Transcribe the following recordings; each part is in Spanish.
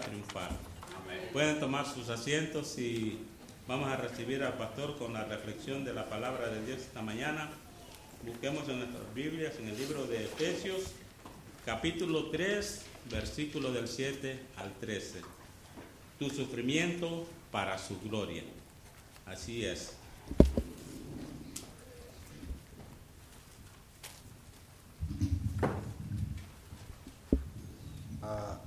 triunfar. Pueden tomar sus asientos y vamos a recibir al pastor con la reflexión de la palabra de Dios esta mañana. Busquemos en nuestras Biblias, en el libro de Efesios, capítulo 3, versículo del 7 al 13. Tu sufrimiento para su gloria. Así es. Ah,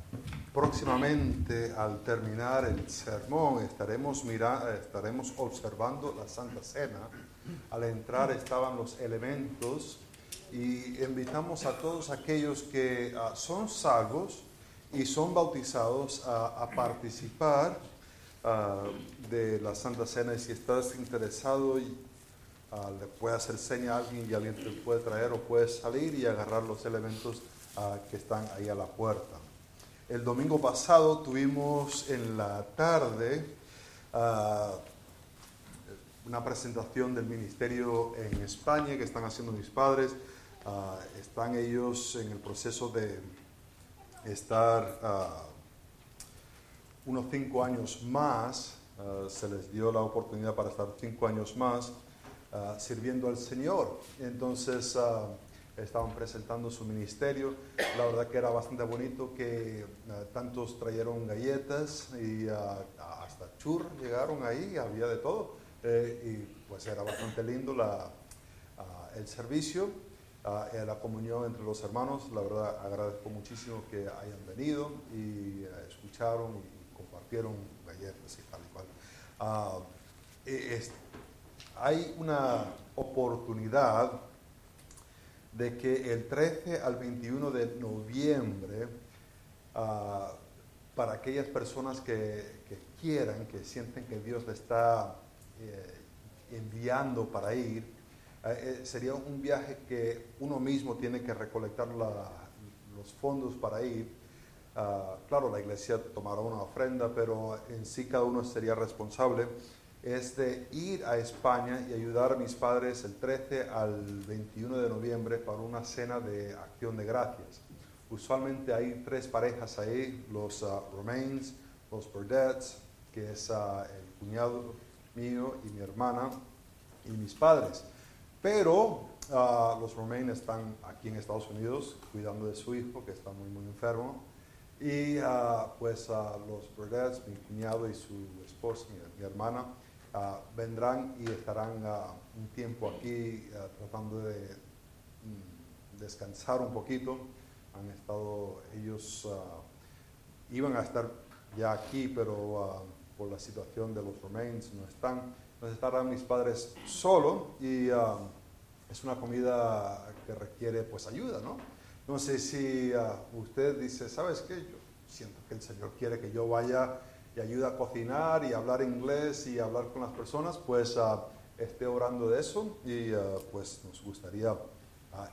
próximamente, al terminar el sermón, estaremos, mira, estaremos observando la Santa Cena. Al entrar estaban los elementos y invitamos a todos aquellos que ah, son salvos y son bautizados a, participar ah, de la Santa Cena. Y si estás interesado, y, le puedes hacer seña a alguien y alguien te puede traer o puedes salir y agarrar los elementos que están ahí a la puerta. El domingo pasado tuvimos en la tarde uh, una presentación del ministerio en España que están haciendo mis padres. Uh, están ellos en el proceso de estar uh, unos cinco años más. se les dio la oportunidad para estar cinco años más sirviendo al Señor. Entonces estaban presentando su ministerio. La verdad que era bastante bonito que uh, tantos trajeron galletas y uh, hasta chur llegaron ahí, había de todo. Eh, y pues era bastante lindo la, uh, el servicio, la comunión entre los hermanos. La verdad agradezco muchísimo que hayan venido y escucharon y compartieron galletas y tal y cual. Es, hay una oportunidad de que el 13 al 21 de noviembre, ah, para aquellas personas que, quieran, que sienten que Dios le está eh, enviando para ir, eh, eh, sería un viaje que uno mismo tiene que recolectar los fondos para ir. Ah, claro, la iglesia tomará una ofrenda, pero en sí cada uno sería responsable es de ir a España y ayudar a mis padres el 13 al 21 de noviembre para una cena de acción de gracias. Usualmente hay tres parejas ahí, los uh, Romains, los Burdetts, que es uh, el cuñado mío y mi hermana y mis padres. Pero uh, los Romains están aquí en Estados Unidos cuidando de su hijo que está muy muy enfermo. Y pues los Burdetts, mi cuñado y su esposa, mi hermana, Ah, vendrán y estarán ah, un tiempo aquí ah, tratando de mm, descansar un poquito. Han estado, ellos iban a estar ya aquí, pero por la situación de los Romains no están. Entonces estarán mis padres solo y es una comida que requiere pues ayuda, ¿no? No sé si usted dice, ¿sabes qué? Yo siento que el Señor quiere que yo vaya ayuda a cocinar y hablar inglés y hablar con las personas, pues uh, esté orando de eso y uh, pues nos gustaría uh,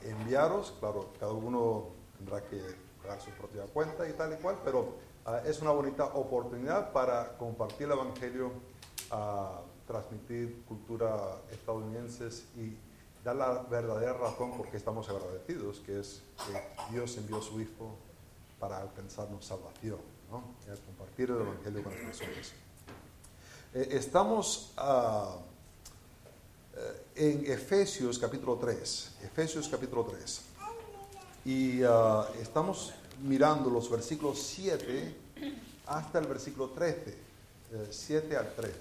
enviaros, claro, cada uno tendrá que pagar su propia cuenta y tal y cual, pero es una bonita oportunidad para compartir el Evangelio, transmitir cultura estadounidense y dar la verdadera razón por qué estamos agradecidos, que es que Dios envió a su Hijo para alcanzarnos salvación. ¿No? compartir el Evangelio con las personas. Eh, estamos uh, en Efesios capítulo 3, Efesios capítulo 3, y uh, estamos mirando los versículos 7 hasta el versículo 13, 7 al 13.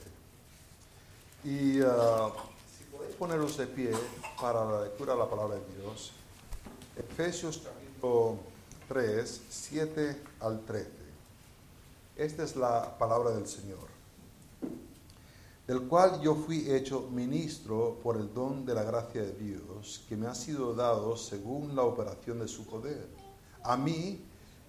Y si podéis poneros de pie para la lectura de la palabra de Dios, Efesios capítulo 3, 7 al 13. Esta es la palabra del Señor, del cual yo fui hecho ministro por el don de la gracia de Dios, que me ha sido dado según la operación de su poder. A mí,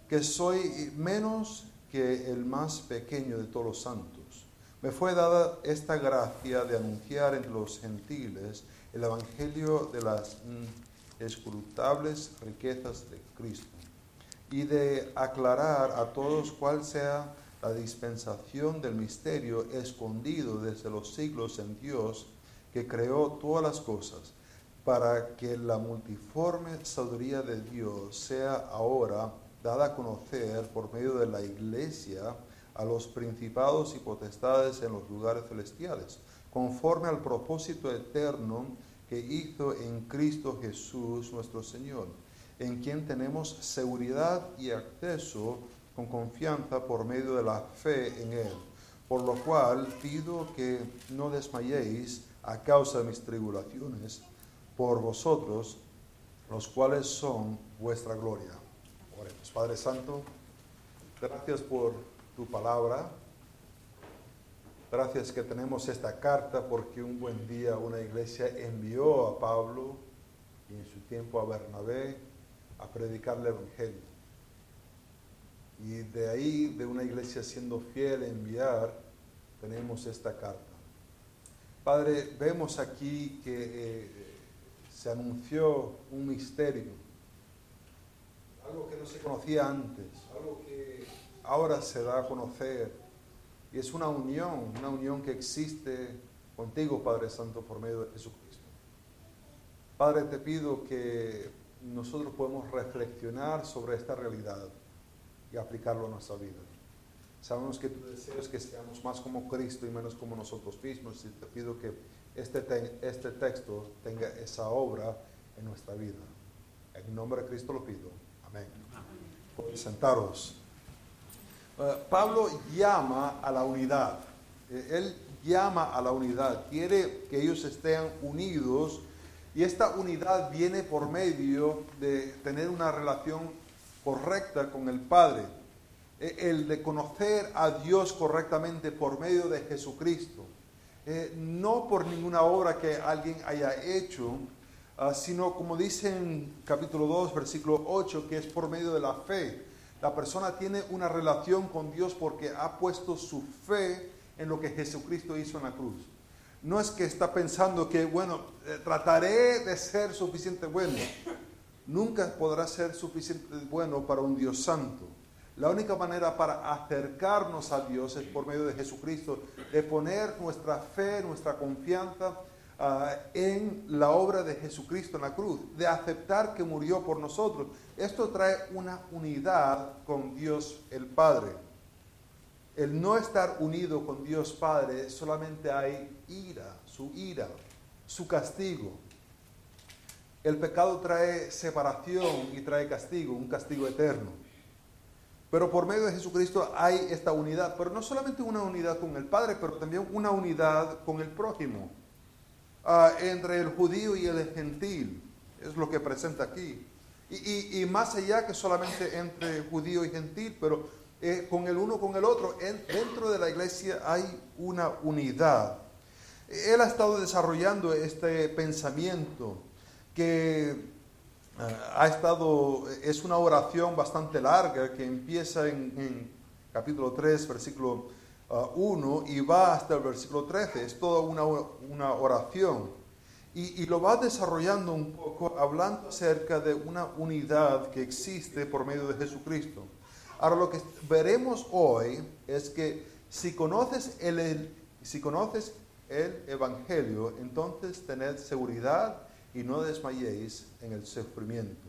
que soy menos que el más pequeño de todos los santos, me fue dada esta gracia de anunciar entre los gentiles el Evangelio de las mm, escrutables riquezas de Cristo y de aclarar a todos cuál sea la dispensación del misterio escondido desde los siglos en Dios que creó todas las cosas, para que la multiforme sabiduría de Dios sea ahora dada a conocer por medio de la iglesia a los principados y potestades en los lugares celestiales, conforme al propósito eterno que hizo en Cristo Jesús nuestro Señor, en quien tenemos seguridad y acceso con confianza por medio de la fe en Él. Por lo cual pido que no desmayéis a causa de mis tribulaciones por vosotros, los cuales son vuestra gloria. Oremos. Padre Santo, gracias por tu palabra. Gracias que tenemos esta carta porque un buen día una iglesia envió a Pablo y en su tiempo a Bernabé a predicar el Evangelio. Y de ahí, de una iglesia siendo fiel a enviar, tenemos esta carta. Padre, vemos aquí que eh, se anunció un misterio, algo que no se conocía antes, algo que ahora se da a conocer. Y es una unión, una unión que existe contigo, Padre Santo, por medio de Jesucristo. Padre, te pido que nosotros podamos reflexionar sobre esta realidad y aplicarlo a nuestra vida. Sabemos que tu deseo es que seamos más como Cristo y menos como nosotros mismos. Y te pido que este, este texto tenga esa obra en nuestra vida. En nombre de Cristo lo pido. Amén. Pueden sentaros. Uh, Pablo llama a la unidad. Eh, él llama a la unidad. Quiere que ellos estén unidos. Y esta unidad viene por medio de tener una relación correcta con el Padre, eh, el de conocer a Dios correctamente por medio de Jesucristo, eh, no por ninguna obra que alguien haya hecho, ah, sino como dice en capítulo 2, versículo 8, que es por medio de la fe. La persona tiene una relación con Dios porque ha puesto su fe en lo que Jesucristo hizo en la cruz. No es que está pensando que, bueno, eh, trataré de ser suficiente bueno nunca podrá ser suficiente bueno para un Dios santo. La única manera para acercarnos a Dios es por medio de Jesucristo, de poner nuestra fe, nuestra confianza ah, en la obra de Jesucristo en la cruz, de aceptar que murió por nosotros. Esto trae una unidad con Dios el Padre. El no estar unido con Dios Padre solamente hay ira, su ira, su castigo. El pecado trae separación y trae castigo, un castigo eterno. Pero por medio de Jesucristo hay esta unidad, pero no solamente una unidad con el Padre, pero también una unidad con el prójimo, ah, entre el judío y el gentil, es lo que presenta aquí. Y, más allá que solamente entre judío y gentil, pero eh, con el uno con el otro, dentro de la iglesia hay una unidad. Él ha estado desarrollando este pensamiento que eh, ha estado, es una oración bastante larga que empieza en, capítulo 3, versículo 1 ah, y va hasta el versículo 13. Es toda una, una oración. Y, lo va desarrollando un poco hablando acerca de una unidad que existe por medio de Jesucristo. Ahora lo que veremos hoy es que si conoces el, si conoces el Evangelio, entonces tened seguridad y no desmayéis en el sufrimiento.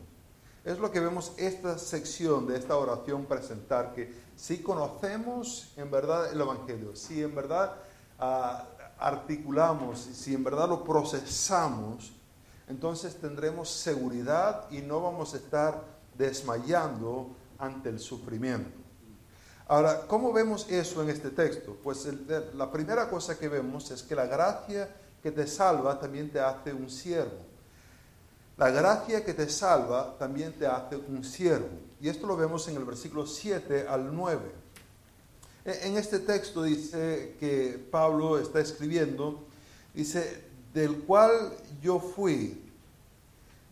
Es lo que vemos esta sección de esta oración presentar, que si conocemos en verdad el Evangelio, si en verdad uh, articulamos, si en verdad lo procesamos, entonces tendremos seguridad y no vamos a estar desmayando ante el sufrimiento. Ahora, ¿cómo vemos eso en este texto? Pues la primera cosa que vemos es que la gracia que te salva también te hace un siervo. La gracia que te salva también te hace un siervo. Y esto lo vemos en el versículo 7 al 9. E, en este texto dice que Pablo está escribiendo, dice, del cual yo fui,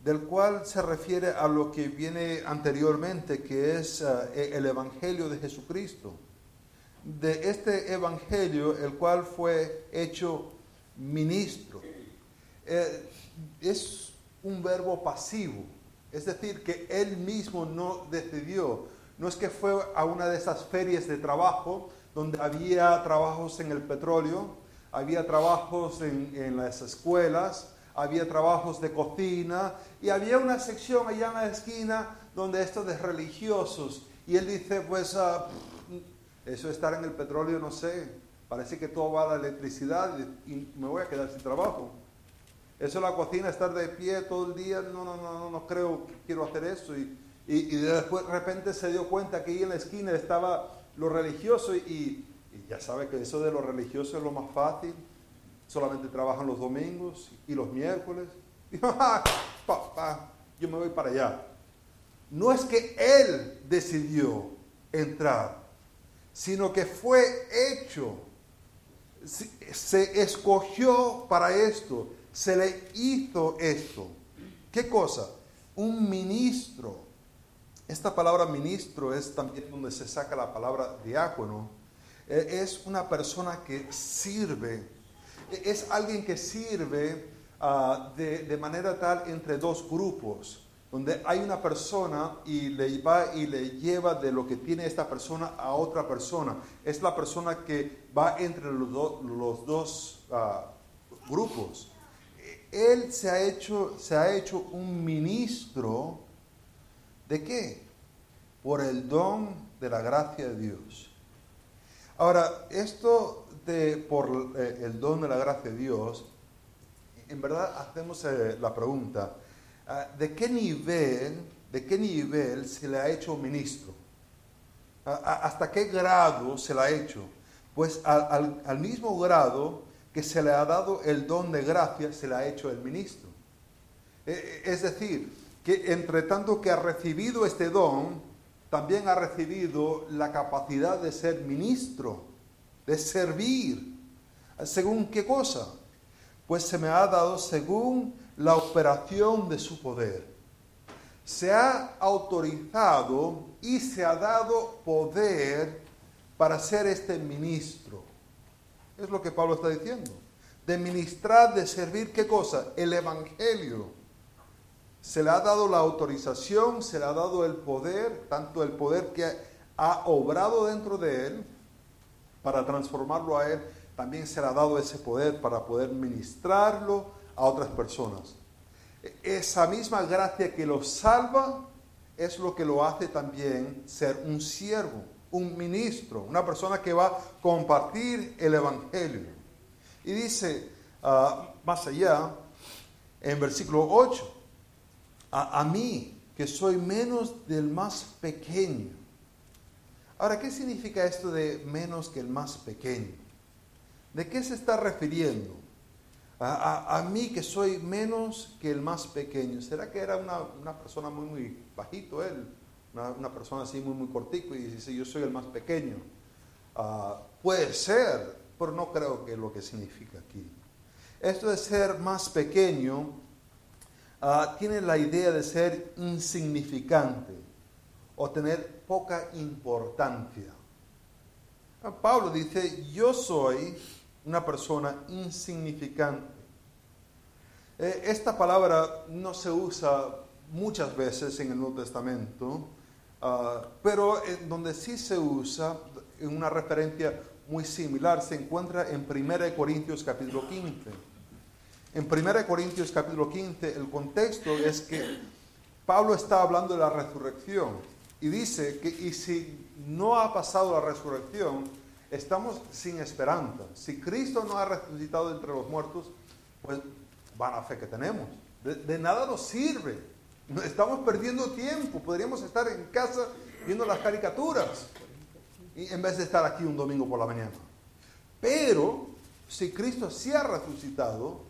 del cual se refiere a lo que viene anteriormente, que es eh, el Evangelio de Jesucristo. De este Evangelio, el cual fue hecho ministro. Eh, es un verbo pasivo, es decir, que él mismo no decidió. No es que fue a una de esas ferias de trabajo donde había trabajos en el petróleo, había trabajos en, las escuelas, había trabajos de cocina y había una sección allá en la esquina donde esto de religiosos. Y él dice, pues uh, eso estar en el petróleo, no sé, parece que todo va a la electricidad y, me voy a quedar sin trabajo. Eso la cocina, estar de pie todo el día, no, no, no, no, no creo que quiero hacer eso. Y, y, después de repente se dio cuenta que ahí en la esquina estaba lo religioso y, y ya sabe que eso de lo religioso es lo más fácil. Solamente trabajan los domingos y los miércoles. Papá, yo me voy para allá. No es que él decidió entrar, sino que fue hecho, se escogió para esto, se le hizo esto. ¿Qué cosa? Un ministro. Esta palabra ministro es también donde se saca la palabra diácono. E, es una persona que sirve, es alguien que sirve ah, de, de manera tal entre dos grupos donde hay una persona y le va y le lleva de lo que tiene esta persona a otra persona. Es la persona que va entre los, dos ah, grupos. Él se ha, hecho, se ha hecho un ministro de qué? Por el don de la gracia de Dios. Ahora, esto por eh, el don de la gracia de Dios, en verdad hacemos eh, la pregunta, Ah, ¿de qué nivel, de qué nivel se le ha hecho ministro? Ah, ah, ¿Hasta qué grado se le ha hecho? Pues al, al, mismo grado que se le ha dado el don de gracia, se le ha hecho el ministro. E, e, es decir, que entre tanto que ha recibido este don, también ha recibido la capacidad de ser ministro, de servir. ¿Según qué cosa? Pues se me ha dado según la operación de su poder. Se ha autorizado y se ha dado poder para ser este ministro. Es lo que Pablo está diciendo. De ministrar, de servir, ¿qué cosa? El Evangelio. Se le ha dado la autorización, se le ha dado el poder, tanto el poder que ha obrado dentro de él para transformarlo a él, también se le ha dado ese poder para poder ministrarlo, a otras personas. Esa misma gracia que lo salva es lo que lo hace también ser un siervo, un ministro, una persona que va a compartir el Evangelio. Y dice ah, más allá, en versículo 8, a, a mí que soy menos del más pequeño. Ahora, ¿qué significa esto de menos que el más pequeño? ¿De qué se está refiriendo? a, mí que soy menos que el más pequeño. ¿Será que era una, persona muy, muy bajito él? Una, persona así muy, muy cortico y dice, yo soy el más pequeño. Ah, puede ser, pero no creo que es lo que significa aquí. Esto de ser más pequeño ah, tiene la idea de ser insignificante o tener poca importancia. Ah, Pablo dice, yo soy una persona insignificante. Eh, esta palabra no se usa muchas veces en el Nuevo Testamento, ah, pero donde sí se usa, en una referencia muy similar, se encuentra en 1 Corintios capítulo 15. En 1 Corintios capítulo 15 el contexto es que Pablo está hablando de la resurrección y dice que y si no ha pasado la resurrección, estamos sin esperanza. Si Cristo no ha resucitado entre los muertos, pues van a fe que tenemos. De, nada nos sirve. Estamos perdiendo tiempo. Podríamos estar en casa viendo las caricaturas y en vez de estar aquí un domingo por la mañana. Pero si Cristo sí ha resucitado,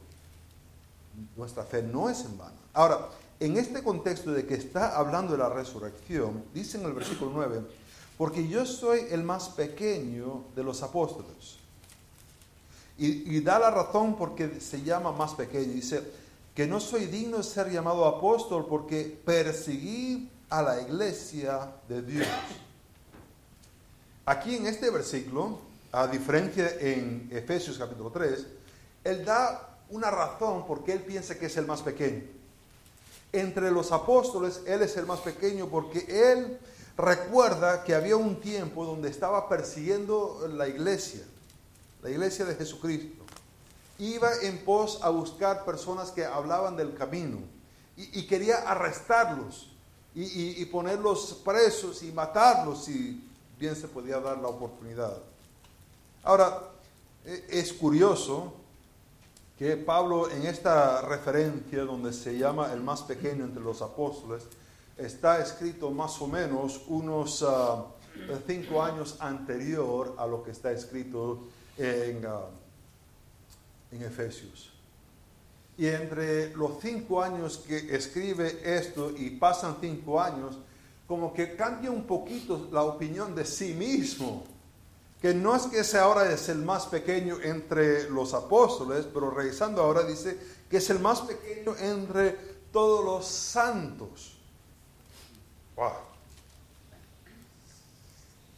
nuestra fe no es en vano. Ahora, en este contexto de que está hablando de la resurrección, dice en el versículo 9, porque yo soy el más pequeño de los apóstoles. Y, da la razón porque se llama más pequeño. Dice que no soy digno de ser llamado apóstol porque perseguí a la iglesia de Dios. Aquí en este versículo, a diferencia en Efesios capítulo 3, él da una razón porque él piensa que es el más pequeño. Entre los apóstoles, él es el más pequeño porque él recuerda que había un tiempo donde estaba persiguiendo la iglesia, la iglesia de Jesucristo. iba en pos a buscar personas que hablaban del camino y, quería arrestarlos y, y, ponerlos presos y matarlos si bien se podía dar la oportunidad. Ahora, e, es curioso que Pablo en esta referencia donde se llama el más pequeño entre los apóstoles, está escrito más o menos unos ah, cinco años anterior a lo que está escrito en, ah, en Efesios. Y entre los cinco años que escribe esto y pasan cinco años, como que cambia un poquito la opinión de sí mismo que no es que ese ahora es el más pequeño entre los apóstoles, pero revisando ahora dice que es el más pequeño entre todos los santos. Wow.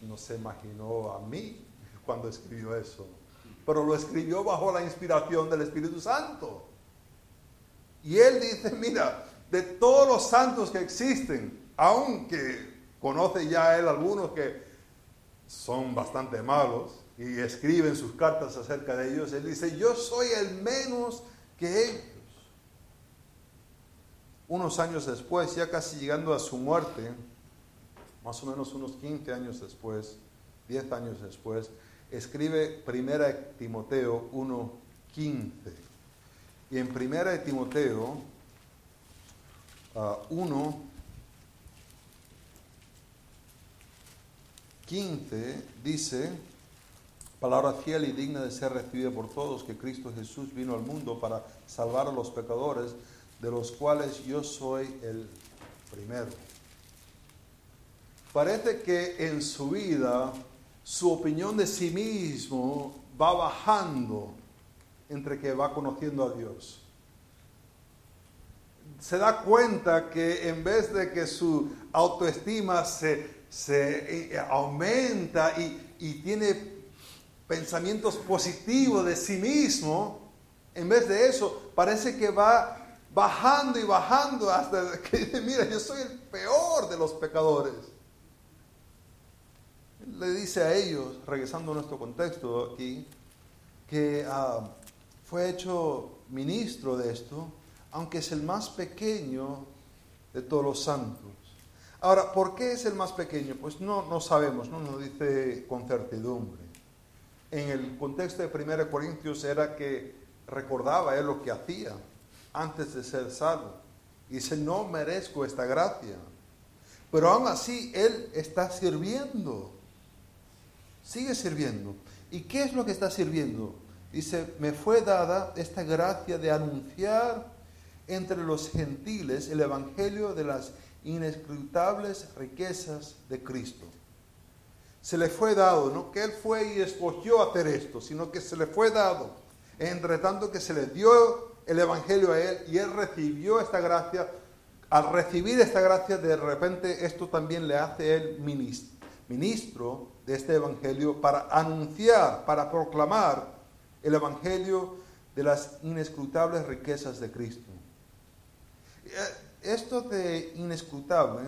No se imaginó a mí cuando escribió eso, pero lo escribió bajo la inspiración del Espíritu Santo. Y él dice, mira, de todos los santos que existen, aunque conoce ya él algunos que son bastante malos y escriben sus cartas acerca de ellos, él dice, yo soy el menos que ellos. Unos años después, ya casi llegando a su muerte, más o menos unos 15 años después, 10 años después, escribe Primera Timoteo 1.15. Y en Primera Timoteo 1, 15 dice, palabra fiel y digna de ser recibida por todos, que Cristo Jesús vino al mundo para salvar a los pecadores, de los cuales yo soy el primero. Parece que en su vida su opinión de sí mismo va bajando entre que va conociendo a Dios. Se da cuenta que en vez de que su autoestima se se eh, aumenta y, tiene pensamientos positivos de sí mismo, en vez de eso, parece que va bajando y bajando hasta que dice, mira, yo soy el peor de los pecadores. Le dice a ellos, regresando a nuestro contexto aquí, que ah, fue hecho ministro de esto, aunque es el más pequeño de todos los santos. Ahora, ¿por qué es el más pequeño? Pues no, no sabemos, no nos dice con certidumbre. En el contexto de 1 Corintios era que recordaba él lo que hacía antes de ser salvo. Y dice, no merezco esta gracia. Pero aún así, él está sirviendo. Sigue sirviendo. ¿Y qué es lo que está sirviendo? Dice, me fue dada esta gracia de anunciar entre los gentiles el evangelio de las inescrutables riquezas de Cristo. Se le fue dado, no que él fue y escogió hacer esto, sino que se le fue dado. Entre tanto que se le dio el Evangelio a él y él recibió esta gracia, al recibir esta gracia, de repente esto también le hace él ministro, de este Evangelio para anunciar, para proclamar el Evangelio de las inescrutables riquezas de Cristo. Esto de inescrutable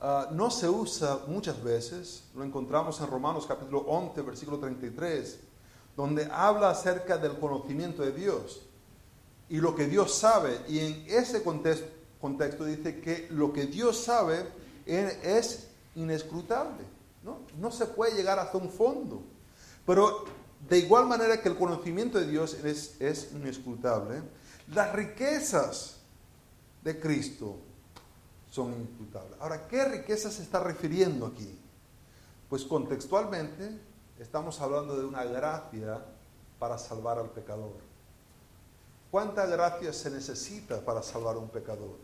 ah, no se usa muchas veces, lo encontramos en Romanos capítulo 11, versículo 33, donde habla acerca del conocimiento de Dios y lo que Dios sabe. Y en ese contexto, dice que lo que Dios sabe es inescrutable. ¿no? se puede llegar hasta un fondo. Pero de igual manera que el conocimiento de Dios es inescrutable, las riquezas de Cristo son imputables. Ahora, ¿qué riqueza se está refiriendo aquí? Pues contextualmente estamos hablando de una gracia para salvar al pecador. ¿Cuánta gracia se necesita para salvar a un pecador?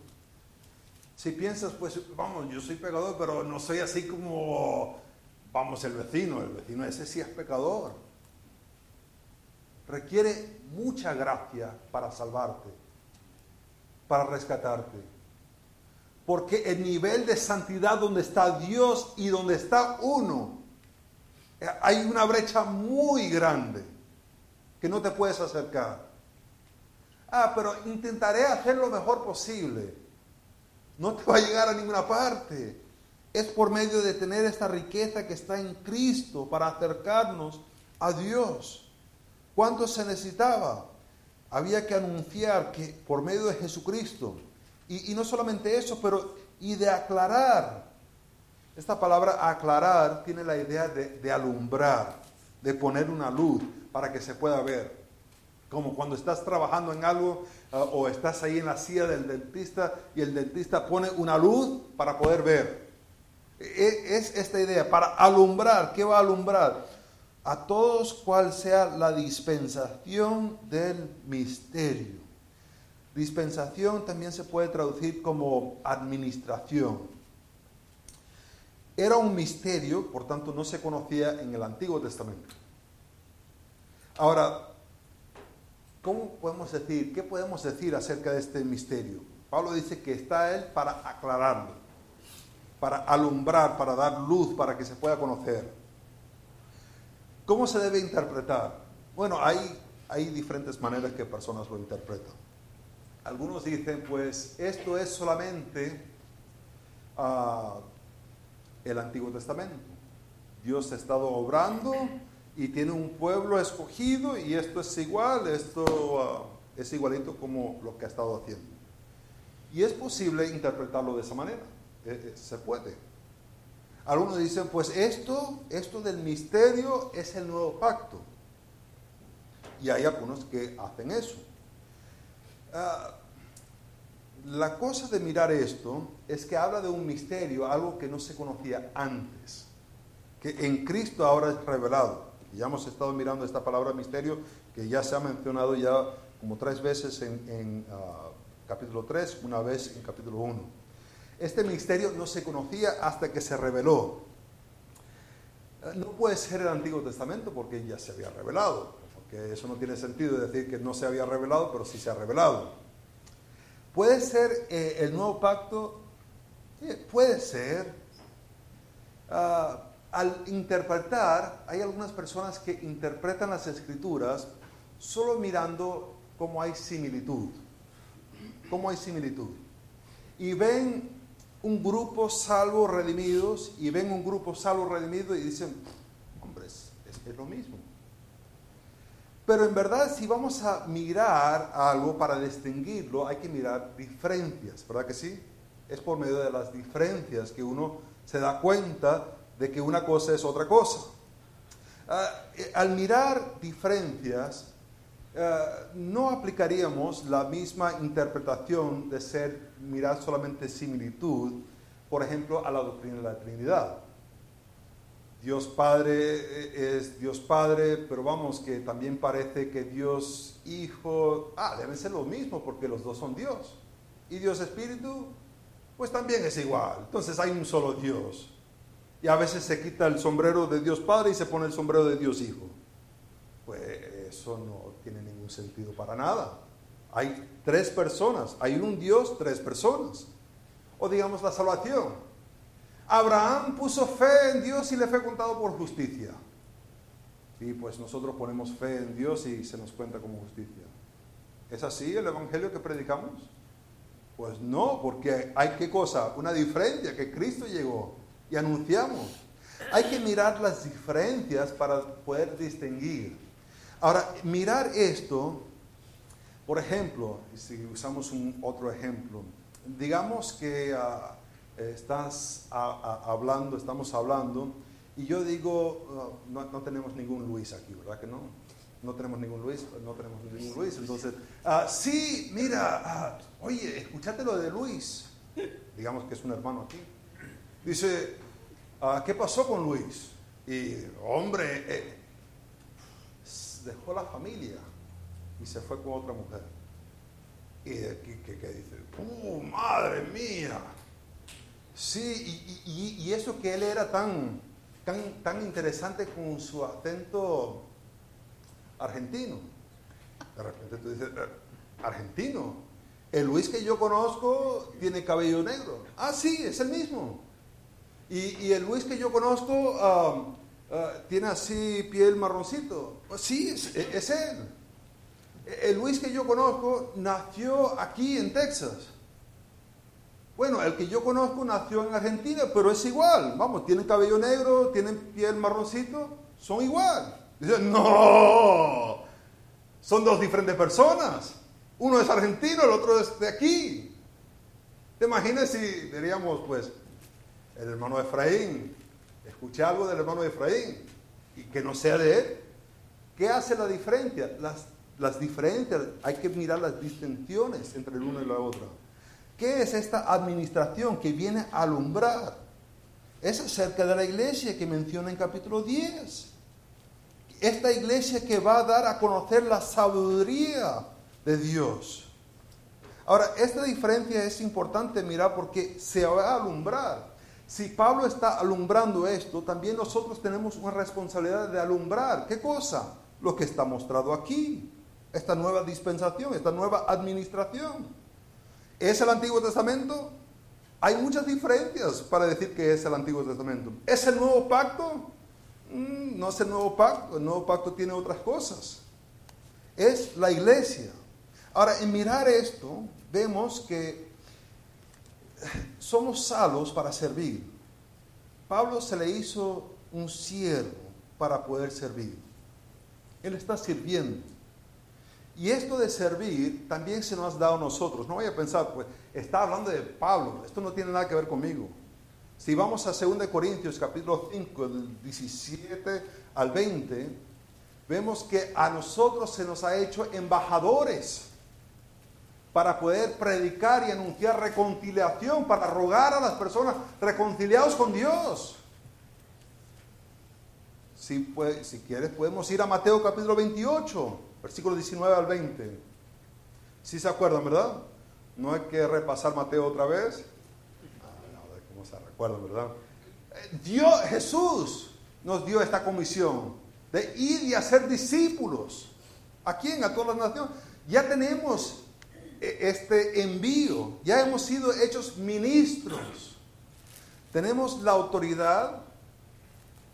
Si piensas, pues, vamos, yo soy pecador, pero no soy así como, vamos, el vecino, el vecino ese sí es pecador. Requiere mucha gracia para salvarte para rescatarte. Porque el nivel de santidad donde está Dios y donde está uno, eh, hay una brecha muy grande que no te puedes acercar. Ah, pero intentaré hacer lo mejor posible. No te va a llegar a ninguna parte. Es por medio de tener esta riqueza que está en Cristo para acercarnos a Dios. ¿Cuánto se necesitaba? Había que anunciar que por medio de Jesucristo, y, no solamente eso, pero y de aclarar. Esta palabra aclarar tiene la idea de alumbrar, de poner una luz para que se pueda ver. Como cuando estás trabajando en algo ah, o estás ahí en la silla del dentista y el dentista pone una luz para poder ver. E, es esta idea, para alumbrar. ¿Qué va a alumbrar? A todos cual sea la dispensación del misterio. Dispensación también se puede traducir como administración. Era un misterio, por tanto no se conocía en el Antiguo Testamento. Ahora, ¿Cómo podemos decir, qué podemos decir acerca de este misterio? Pablo dice que está Él para aclararlo, para alumbrar, para dar luz, para que se pueda conocer. ¿Cómo se debe interpretar? Bueno, hay, hay diferentes maneras que personas lo interpretan. Algunos dicen, pues esto es solamente ah, el Antiguo Testamento. Dios ha estado obrando y tiene un pueblo escogido y esto es igual, esto ah, es igualito como lo que ha estado haciendo. Y es posible interpretarlo de esa manera, eh, eh, se puede. Algunos dicen, pues esto, esto del misterio es el nuevo pacto. Y hay algunos que hacen eso. Ah, la cosa de mirar esto es que habla de un misterio, algo que no se conocía antes, que en Cristo ahora es revelado. Ya hemos estado mirando esta palabra misterio que ya se ha mencionado ya como tres veces en, ah, capítulo 3, una vez en capítulo 1. Este misterio no se conocía hasta que se reveló. Ah, no puede ser el Antiguo Testamento porque ya se había revelado, porque eso no tiene sentido decir que no se había revelado, pero sí se ha revelado. Puede ser eh, el nuevo pacto, puede ser. Ah, al interpretar, hay algunas personas que interpretan las escrituras solo mirando cómo hay similitud, cómo hay similitud. Y ven un grupo salvo redimidos y ven un grupo salvo redimido y dicen, hombre, es, es lo mismo. Pero en verdad, si vamos a mirar algo para distinguirlo, hay que mirar diferencias, ¿verdad que sí? Es por medio de las diferencias que uno se da cuenta de que una cosa es otra cosa. Ah, eh, al mirar diferencias, ah, no aplicaríamos la misma interpretación de ser mirar solamente similitud, por ejemplo, a la doctrina de la Trinidad. Dios Padre eh, es Dios Padre, pero vamos, que también parece que Dios Hijo, ah, deben ser lo mismo porque los dos son Dios. Y Dios Espíritu, pues también es igual. Entonces hay un solo Dios y a veces se quita el sombrero de Dios Padre y se pone el sombrero de Dios Hijo. Pues eso no tiene ningún sentido para nada. Hay tres personas, hay un Dios, tres personas. O digamos la salvación. Abraham puso fe en Dios y le fue contado por justicia. Y pues nosotros ponemos fe en Dios y se nos cuenta como justicia. ¿Es así el evangelio que predicamos? Pues no, porque hay qué cosa, una diferencia, que Cristo llegó y anunciamos. Hay que mirar las diferencias para poder distinguir. Ahora, mirar esto, por ejemplo, si usamos un otro ejemplo, digamos que ah, estás hablando, estamos hablando, y yo digo, ah, no, tenemos ningún Luis aquí, ¿verdad que no? No tenemos ningún Luis, no tenemos ningún Luis. Entonces, uh, sí, mira, oye, escúchate lo de Luis. Digamos que es un hermano aquí. Dice, ah, ¿qué pasó con Luis? Y, hombre, eh, dejó la familia y se fue con otra mujer. Y ¿qué, dice? ¡Uh, madre mía! Sí, y, eso que él era tan, tan, tan interesante con su acento argentino. De repente tú dices, eh, argentino. El Luis que yo conozco tiene cabello negro. Ah, sí, es el mismo. Y, el Luis que yo conozco ah, tiene así piel marroncito. Pues sí, es, él. El Luis que yo conozco nació aquí en Texas. Bueno, el que yo conozco nació en Argentina, pero es igual. Vamos, tienen cabello negro, tienen piel marroncito, son igual. Dicen, no, Son dos diferentes personas. Uno es argentino, el otro es de aquí. ¿Te imaginas si diríamos, pues, el hermano Efraín, escuché algo del hermano Efraín y que no sea de él? ¿Qué hace la diferencia? Las, las diferencias, hay que mirar las distinciones entre el uno y la otra. ¿Qué es esta administración que viene a alumbrar? Es acerca de la iglesia que menciona en capítulo 10. Esta iglesia que va a dar a conocer la sabiduría de Dios. Ahora, esta diferencia es importante mirar porque se va a alumbrar. Si Pablo está alumbrando esto, también nosotros tenemos una responsabilidad de alumbrar. ¿Qué cosa? Lo que está mostrado aquí. Esta nueva dispensación, esta nueva administración. ¿Es el Antiguo Testamento? Hay muchas diferencias para decir que es el Antiguo Testamento. ¿Es el nuevo pacto? Mm, no es el nuevo pacto. El nuevo pacto tiene otras cosas. Es la iglesia. Ahora, en mirar esto, vemos que somos salvos para servir. Pablo se le hizo un siervo para poder servir. Él está sirviendo. Y esto de servir también se nos ha dado a nosotros. No vaya a pensar, pues, está hablando de Pablo. Esto no tiene nada que ver conmigo. Si vamos a 2 Corintios capítulo 5, del 17 al 20, vemos que a nosotros se nos ha hecho embajadores para poder predicar y anunciar reconciliación, para rogar a las personas reconciliados con Dios. Si, pues, si quieres, podemos ir a Mateo capítulo 28, versículo 19 al 20. Si se acuerdan, ¿verdad? No hay que repasar Mateo otra vez. Ah, ver cómo se recuerdan, ¿verdad? Eh, Dios, Jesús nos dio esta comisión de ir y hacer discípulos. ¿A quién? A todas las naciones. Ya tenemos este envío. Ya hemos sido hechos ministros. Tenemos la autoridad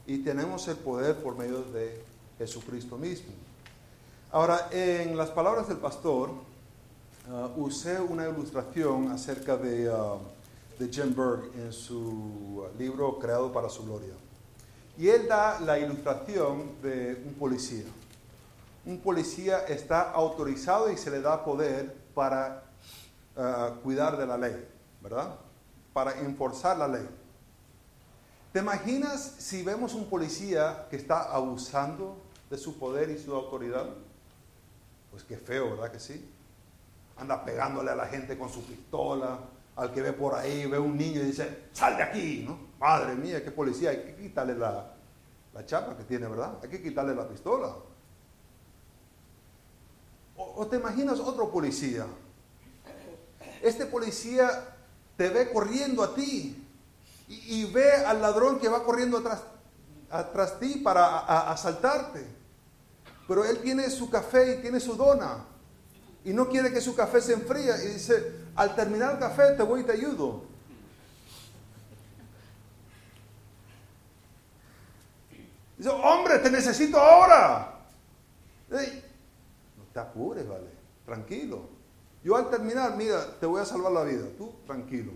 y tenemos el poder por medio de Jesucristo mismo. Ahora, en las palabras del pastor, uh, usé una ilustración acerca de, uh, de Jim Berg en su libro Creado para su Gloria. Y él da la ilustración de un policía. Un policía está autorizado y se le da poder para eh, cuidar de la ley, ¿verdad? Para enforzar la ley. ¿Te imaginas si vemos un policía que está abusando de su poder y su autoridad? Pues qué feo, ¿verdad que sí? Anda pegándole a la gente con su pistola, al que ve por ahí, ve un niño y dice, sal de aquí, ¿no? Madre mía, qué policía, hay que quitarle la, la chapa que tiene, ¿verdad? Hay que quitarle la pistola. O, te imaginas otro policía. Este policía te ve corriendo a ti y, ve al ladrón que va corriendo atrás, atrás ti para asaltarte. Pero él tiene su café y tiene su dona y no quiere que su café se enfríe y dice, al terminar el café te voy y te ayudo. Dice, hombre, te necesito ahora te apures, vale, tranquilo. Yo al terminar, mira, te voy a salvar la vida, tú tranquilo.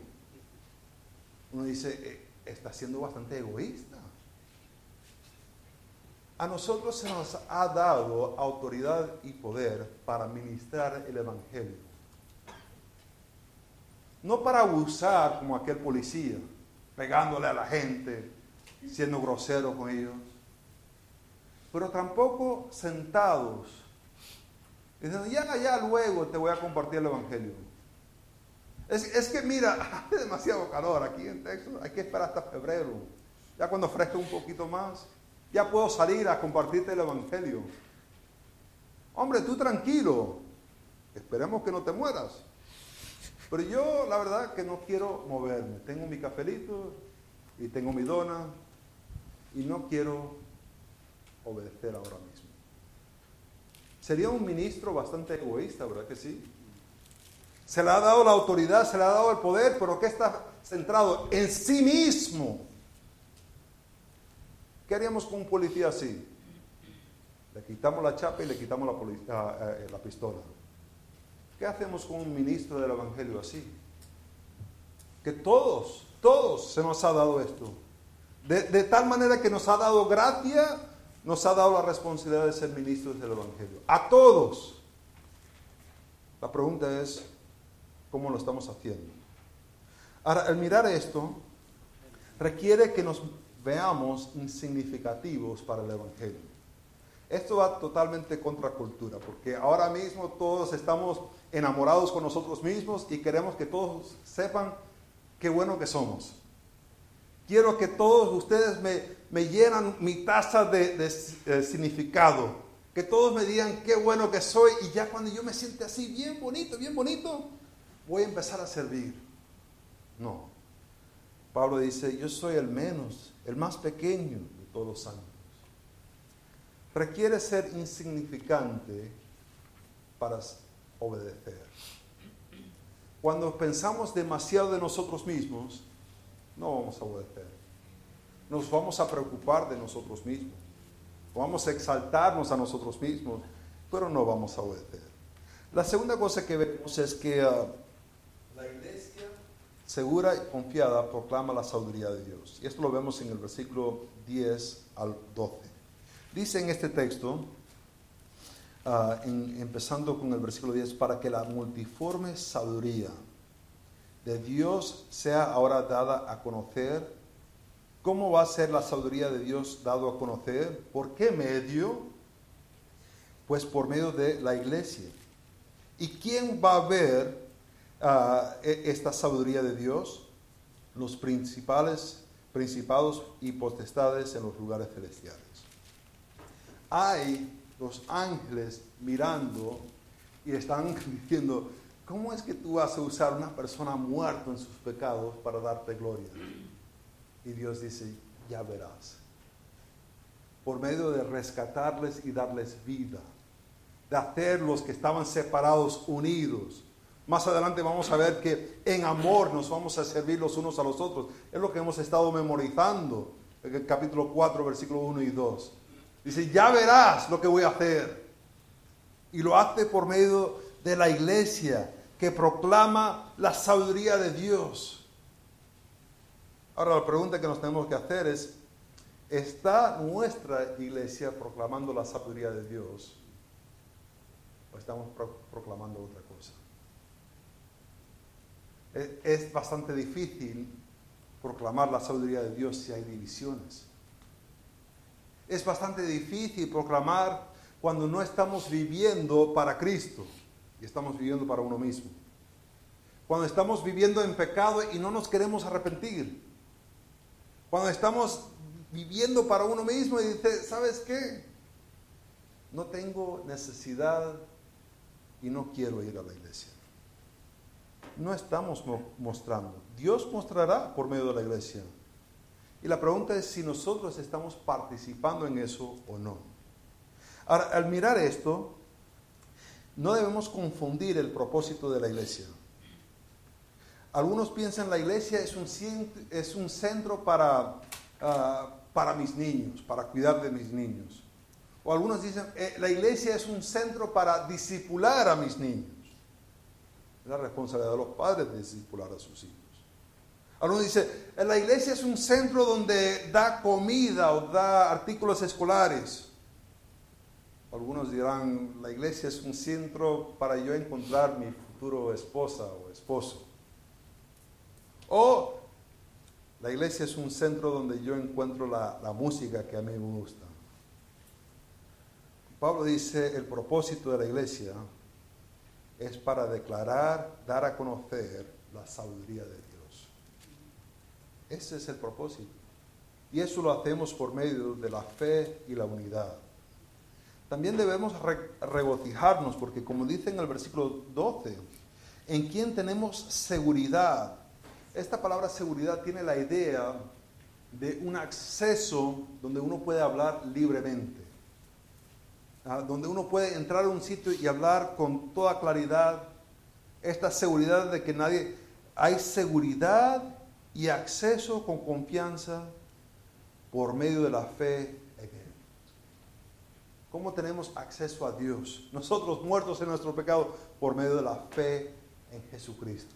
Uno dice, eh, está siendo bastante egoísta. A nosotros se nos ha dado autoridad y poder para ministrar el Evangelio. No para abusar como aquel policía, pegándole a la gente, siendo grosero con ellos, pero tampoco sentados y dicen, ya, ya luego te voy a compartir el Evangelio. Es, que mira, hace demasiado calor aquí en Texas, hay que esperar hasta febrero. Ya cuando fresque un poquito más, ya puedo salir a compartirte el Evangelio. Hombre, tú tranquilo, esperemos que no te mueras. Pero yo la verdad que no quiero moverme. Tengo mi cafelito y tengo mi dona y no quiero obedecer ahora mismo. Sería un ministro bastante egoísta, ¿verdad que sí? Se le ha dado la autoridad, se le ha dado el poder, pero ¿qué está centrado? En sí mismo. ¿Qué haríamos con un policía así? Le quitamos la chapa y le quitamos la, eh, la pistola. ¿Qué hacemos con un ministro del Evangelio así? Que todos, todos se nos ha dado esto. De, de tal manera que nos ha dado gracia nos ha dado la responsabilidad de ser ministros del Evangelio. A todos. La pregunta es, ¿cómo lo estamos haciendo? Ahora, al mirar esto, requiere que nos veamos insignificativos para el Evangelio. Esto va totalmente contra cultura, porque ahora mismo todos estamos enamorados con nosotros mismos y queremos que todos sepan qué bueno que somos. Quiero que todos ustedes me, llenan mi taza de, significado. Que todos me digan qué bueno que soy y ya cuando yo me siente así, bien bonito, bien bonito, voy a empezar a servir. No. Pablo dice, yo soy el menos, el más pequeño de todos los santos. Requiere ser insignificante para obedecer. Cuando pensamos demasiado de nosotros mismos, no vamos a obedecer. Nos vamos a preocupar de nosotros mismos. Vamos a exaltarnos a nosotros mismos, pero no vamos a obedecer. La segunda cosa que vemos es que ah, segura y confiada proclama la sabiduría de Dios. Y esto lo vemos en el versículo 10 al 12. Dice en este texto, ah, empezando con el versículo 10, para que la multiforme sabiduría de Dios sea ahora dada a conocer. ¿Cómo va a ser la sabiduría de Dios dado a conocer? ¿Por qué medio? Pues por medio de la iglesia. ¿Y quién va a ver ah, e, esta sabiduría de Dios? Los principales, principados y potestades en los lugares celestiales. Hay los ángeles mirando y están diciendo, ¿cómo es que tú vas a usar una persona muerta en sus pecados para darte gloria? Y Dios dice, ya verás. Por medio de rescatarles y darles vida, de hacer los que estaban separados unidos. Más adelante vamos a ver que en amor nos vamos a servir los unos a los otros. Es lo que hemos estado memorizando en el capítulo 4, versículo 1 y 2. Dice, ya verás lo que voy a hacer. Y lo hace por medio de la iglesia que proclama la sabiduría de Dios. Ahora la pregunta que nos tenemos que hacer es, ¿está nuestra iglesia proclamando la sabiduría de Dios? ¿O estamos proclamando otra? Es bastante difícil proclamar la sabiduría de Dios si hay divisiones. Es bastante difícil proclamar cuando no estamos viviendo para Cristo y estamos viviendo para uno mismo. Cuando estamos viviendo en pecado y no nos queremos arrepentir. Cuando estamos viviendo para uno mismo y dice, ¿sabes qué? No tengo necesidad y no quiero ir a la iglesia. No estamos mostrando. Dios mostrará por medio de la iglesia. Y la pregunta es si nosotros estamos participando en eso o no. Ahora, al mirar esto, no debemos confundir el propósito de la iglesia. Algunos piensan la iglesia es un, es un centro para, ah, para mis niños, para cuidar de mis niños. O algunos dicen, eh, la iglesia es un centro para disipular a mis niños. Es la responsabilidad de los padres de disipular a sus hijos. Algunos dicen, la iglesia es un centro donde da comida o da artículos escolares. Algunos dirán, la iglesia es un centro para yo encontrar mi futuro esposa o esposo. O la iglesia es un centro donde yo encuentro la, la música que a mí me gusta. Pablo dice, el propósito de la iglesia es para declarar, dar a conocer la sabiduría de Dios. Ese es el propósito. Y eso lo hacemos por medio de la fe y la unidad. También debemos regocijarnos porque como dice en el versículo 12, en quien tenemos seguridad. Esta palabra seguridad tiene la idea de un acceso donde uno puede hablar libremente. Donde uno puede entrar a un sitio y hablar con toda claridad. Esta seguridad de que nadie... Hay seguridad y acceso con confianza por medio de la fe en Él. ¿Cómo tenemos acceso a Dios? Nosotros muertos en nuestro pecado por medio de la fe en Jesucristo.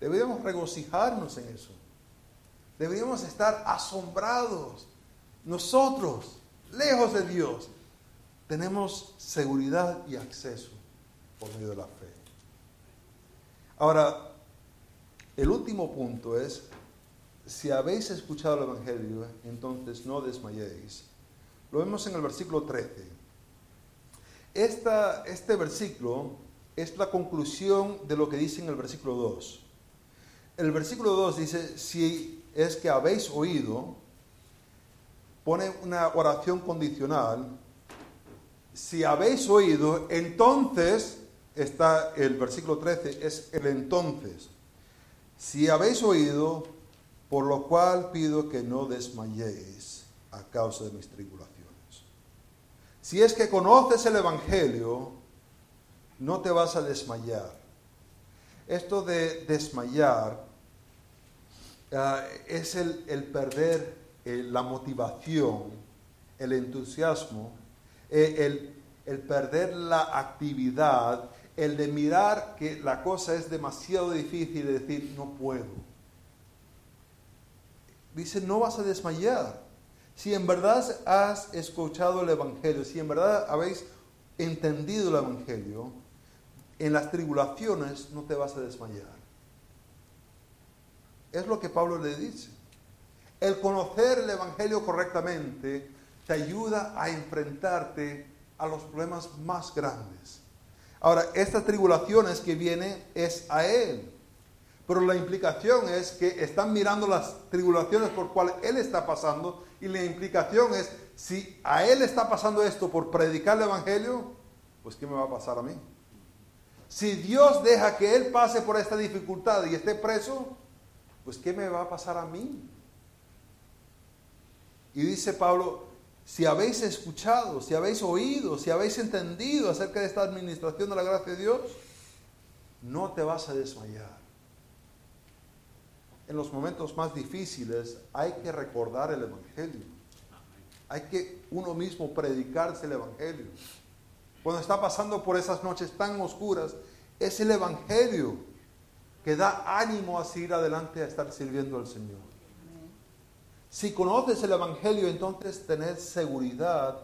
Deberíamos regocijarnos en eso. Deberíamos estar asombrados nosotros lejos de Dios, tenemos seguridad y acceso por medio de la fe. Ahora, el último punto es, si habéis escuchado el Evangelio, entonces no desmayéis. Lo vemos en el versículo 13. Esta, este versículo es la conclusión de lo que dice en el versículo 2. El versículo 2 dice, si es que habéis oído, pone una oración condicional, si habéis oído, entonces, está el versículo 13, es el entonces. Si habéis oído, por lo cual pido que no desmayéis a causa de mis tribulaciones. Si es que conoces el Evangelio, no te vas a desmayar. Esto de desmayar ah, es el, perder eh, la motivación, el entusiasmo, el, el perder la actividad, el de mirar que la cosa es demasiado difícil y decir, no puedo. Dice, no vas a desmayar. Si en verdad has escuchado el Evangelio, si en verdad habéis entendido el Evangelio, en las tribulaciones no te vas a desmayar. Es lo que Pablo le dice. El conocer el Evangelio correctamente te ayuda a enfrentarte a los problemas más grandes. Ahora, estas tribulaciones que vienen es a Él. Pero la implicación es que están mirando las tribulaciones por cual Él está pasando y la implicación es, si a Él está pasando esto por predicar el Evangelio, pues ¿qué me va a pasar a mí? Si Dios deja que Él pase por esta dificultad y esté preso, pues ¿qué me va a pasar a mí? Y dice Pablo, si habéis escuchado, si habéis oído, si habéis entendido acerca de esta administración de la gracia de Dios, no te vas a desmayar. En los momentos más difíciles hay que recordar el Evangelio. Hay que uno mismo predicarse el Evangelio cuando está pasando por esas noches tan oscuras, es el Evangelio que da ánimo a seguir adelante a estar sirviendo al Señor. Si conoces el Evangelio, entonces tened seguridad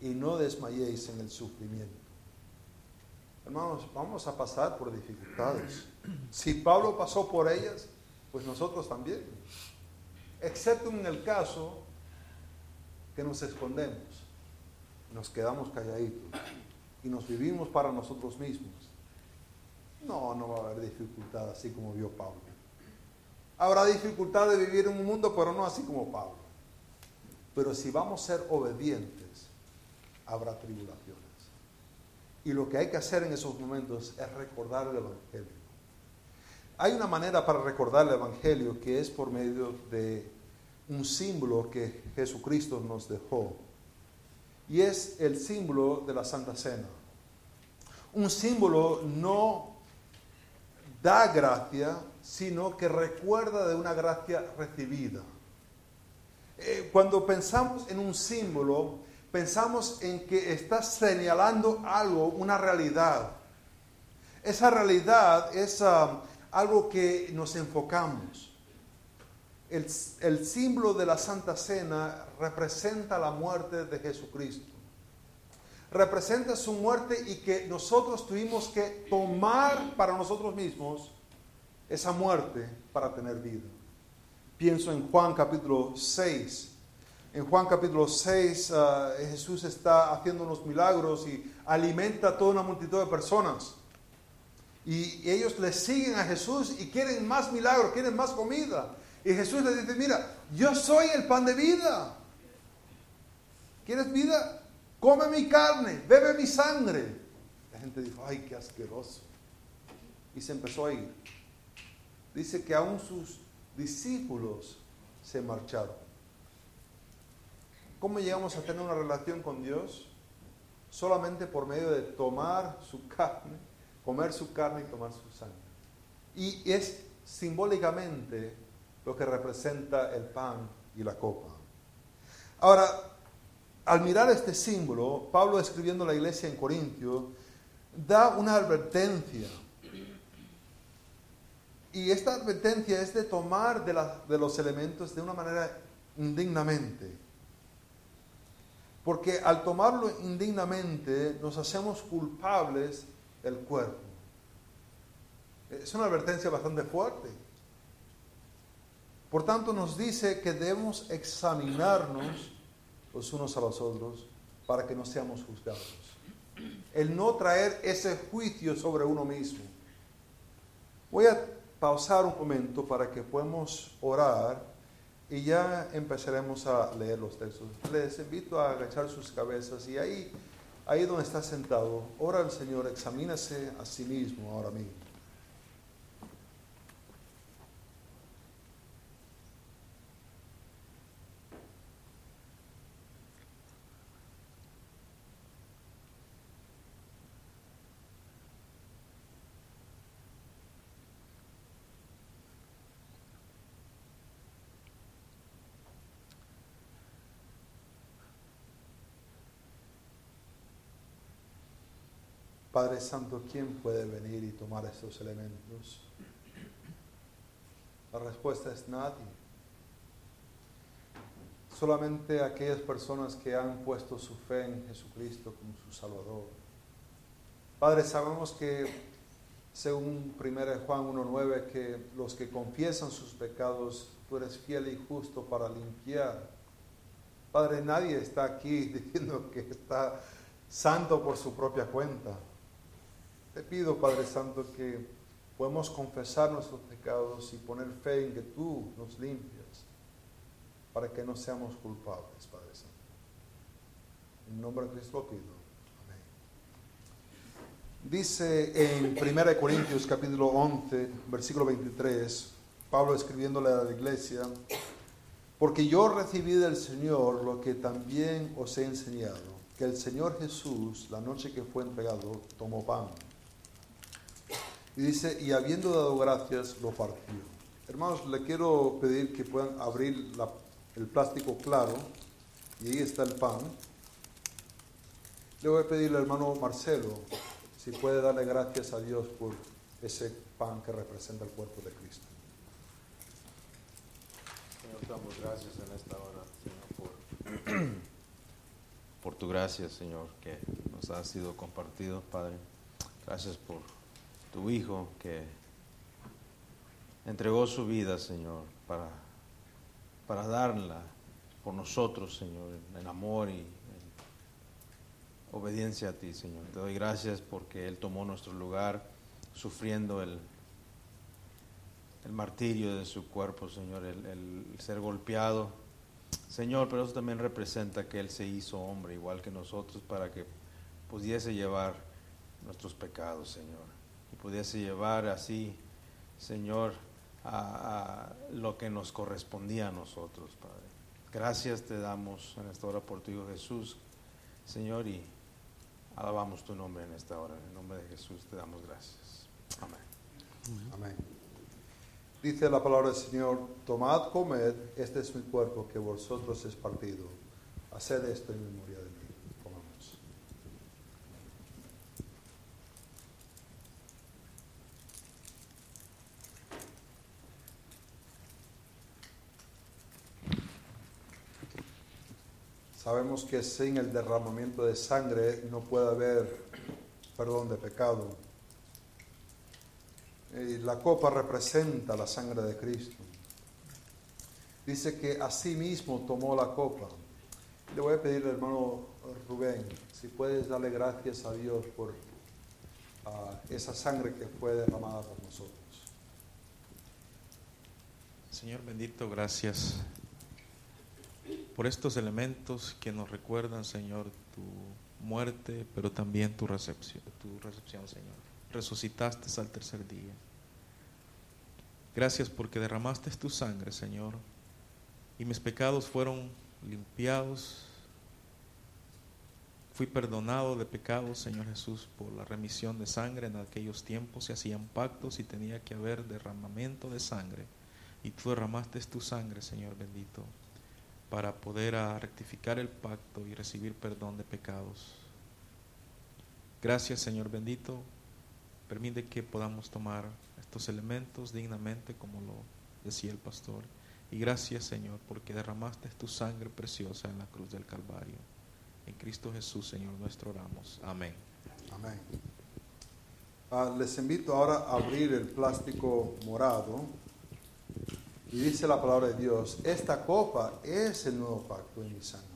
y no desmayéis en el sufrimiento. Hermanos, vamos a pasar por dificultades. Si Pablo pasó por ellas, pues nosotros también. Excepto en el caso que nos escondemos, nos quedamos calladitos y nos vivimos para nosotros mismos, no, no va a haber dificultad así como vio Pablo. Habrá dificultad de vivir en un mundo, pero no así como Pablo. Pero si vamos a ser obedientes, habrá tribulaciones. Y lo que hay que hacer en esos momentos es recordar el Evangelio. Hay una manera para recordar el Evangelio que es por medio de un símbolo que Jesucristo nos dejó y es el símbolo de la Santa Cena. Un símbolo no da gracia, sino que recuerda de una gracia recibida. Eh, cuando pensamos en un símbolo, pensamos en que está señalando algo, una realidad. Esa realidad es ah, algo que nos enfocamos. El, símbolo de la Santa Cena representa la muerte de Jesucristo. Representa su muerte y que nosotros tuvimos que tomar para nosotros mismos esa muerte para tener vida. Pienso en Juan capítulo 6. En Juan capítulo 6 ah, Jesús está haciendo unos milagros y alimenta a toda una multitud de personas. Y ellos le siguen a Jesús y quieren más milagros, quieren más comida. Y Jesús le dice, mira, yo soy el pan de vida. ¿Quieres vida? Come mi carne, bebe mi sangre. La gente dijo, ay, qué asqueroso. Y se empezó a ir. Dice que aún sus discípulos se marcharon. ¿Cómo llegamos a tener una relación con Dios? Solamente por medio de tomar su carne, comer su carne y tomar su sangre. Y es simbólicamente lo que representa el pan y la copa. Ahora, al mirar este símbolo, Pablo escribiendo a la iglesia en Corintio, da una advertencia. Y esta advertencia es de tomar de, de los elementos de una manera indignamente. Porque al tomarlo indignamente nos hacemos culpables del cuerpo. Es una advertencia bastante fuerte. Por tanto, nos dice que debemos examinarnos los unos a los otros para que no seamos juzgados. El no traer ese juicio sobre uno mismo. Voy a pausar un momento para que podamos orar y ya empezaremos a leer los textos. Les invito a agachar sus cabezas y ahí, ahí donde está sentado, ora al Señor, examínase a sí mismo ahora mismo. Padre Santo, ¿quién puede venir y tomar estos elementos? La respuesta es nadie. Solamente aquellas personas que han puesto su fe en Jesucristo como su Salvador. Padre, sabemos que según 1 Juan 1.9, que los que confiesan sus pecados, tú eres fiel y justo para limpiar. Padre, nadie está aquí diciendo que está santo por su propia cuenta. Te pido, Padre Santo, que podamos confesar nuestros pecados y poner fe en que tú nos limpias para que no seamos culpables, Padre Santo. En nombre de Cristo lo pido. Amén. Dice en 1 Corintios capítulo 11, versículo 23, Pablo escribiéndole a la iglesia, porque yo recibí del Señor lo que también os he enseñado, que el Señor Jesús, la noche que fue entregado, tomó pan y dice, y habiendo dado gracias, lo partió. Hermanos, le quiero pedir que puedan abrir el plástico claro, y ahí está el pan. Le voy a pedir al hermano Marcelo si puede darle gracias a Dios por ese pan que representa el cuerpo de Cristo. Señor, damos gracias en esta hora, Señor, por, por tu gracia, Señor, que nos ha sido compartido, Padre. Gracias por tu Hijo que entregó su vida, Señor, para, para darla por nosotros, Señor, en amor y en obediencia a ti, Señor. Te doy gracias porque Él tomó nuestro lugar sufriendo el, el martirio de su cuerpo, Señor, el, el ser golpeado. Señor, pero eso también representa que Él se hizo hombre igual que nosotros para que pudiese llevar nuestros pecados, Señor pudiese llevar así, Señor, a, lo que nos correspondía a nosotros, Padre. Gracias te damos en esta hora por tu Hijo Jesús, Señor, y alabamos tu nombre en esta hora. En el nombre de Jesús te damos gracias. Amén. Amén. Dice la palabra del Señor, tomad, comed, este es mi cuerpo que vosotros es partido. Haced esto en memoria de mí. Que sin el derramamiento de sangre no puede haber perdón de pecado. Y la copa representa la sangre de Cristo. Dice que así mismo tomó la copa. Le voy a pedir hermano Rubén si puedes darle gracias a Dios por ah, esa sangre que fue derramada por nosotros. Señor bendito, gracias por estos elementos que nos recuerdan, Señor, tu muerte, pero también tu recepción, tu recepción, Señor. Resucitaste al tercer día. Gracias porque derramaste tu sangre, Señor, y mis pecados fueron limpiados. Fui perdonado de pecados, Señor Jesús, por la remisión de sangre. En aquellos tiempos se hacían pactos y tenía que haber derramamiento de sangre. Y tú derramaste tu sangre, Señor bendito para poder ah, rectificar el pacto y recibir perdón de pecados. Gracias Señor bendito, permite que podamos tomar estos elementos dignamente como lo decía el pastor. Y gracias Señor porque derramaste tu sangre preciosa en la cruz del Calvario. Cristo Jesús, Señor nuestro, oramos. Amén. Amén. Ah, les invito ahora a abrir el plástico morado y dice la palabra de Dios, esta copa es el nuevo pacto en mi sangre.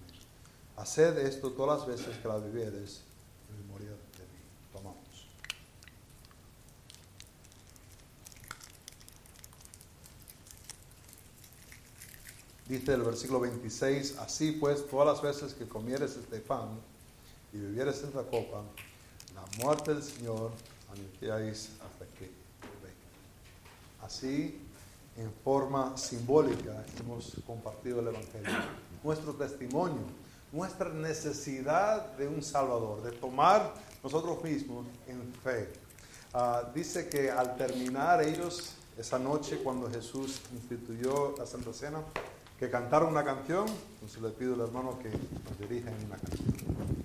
Haced esto todas las veces que la bebieres en memoria de mí. Tomamos. Dice el versículo 26, así pues todas las veces que comieres este pan y bebieres esta copa, la muerte del Señor anunciáis hasta que venga. Así, en forma simbólica, hemos compartido el Evangelio. Nuestro testimonio, nuestra necesidad de un Salvador, de tomar nosotros mismos en fe. Ah, dice que al terminar ellos esa noche cuando Jesús instituyó la Santa Cena, que cantaron una canción, entonces le pido al hermano que nos dirija en una canción.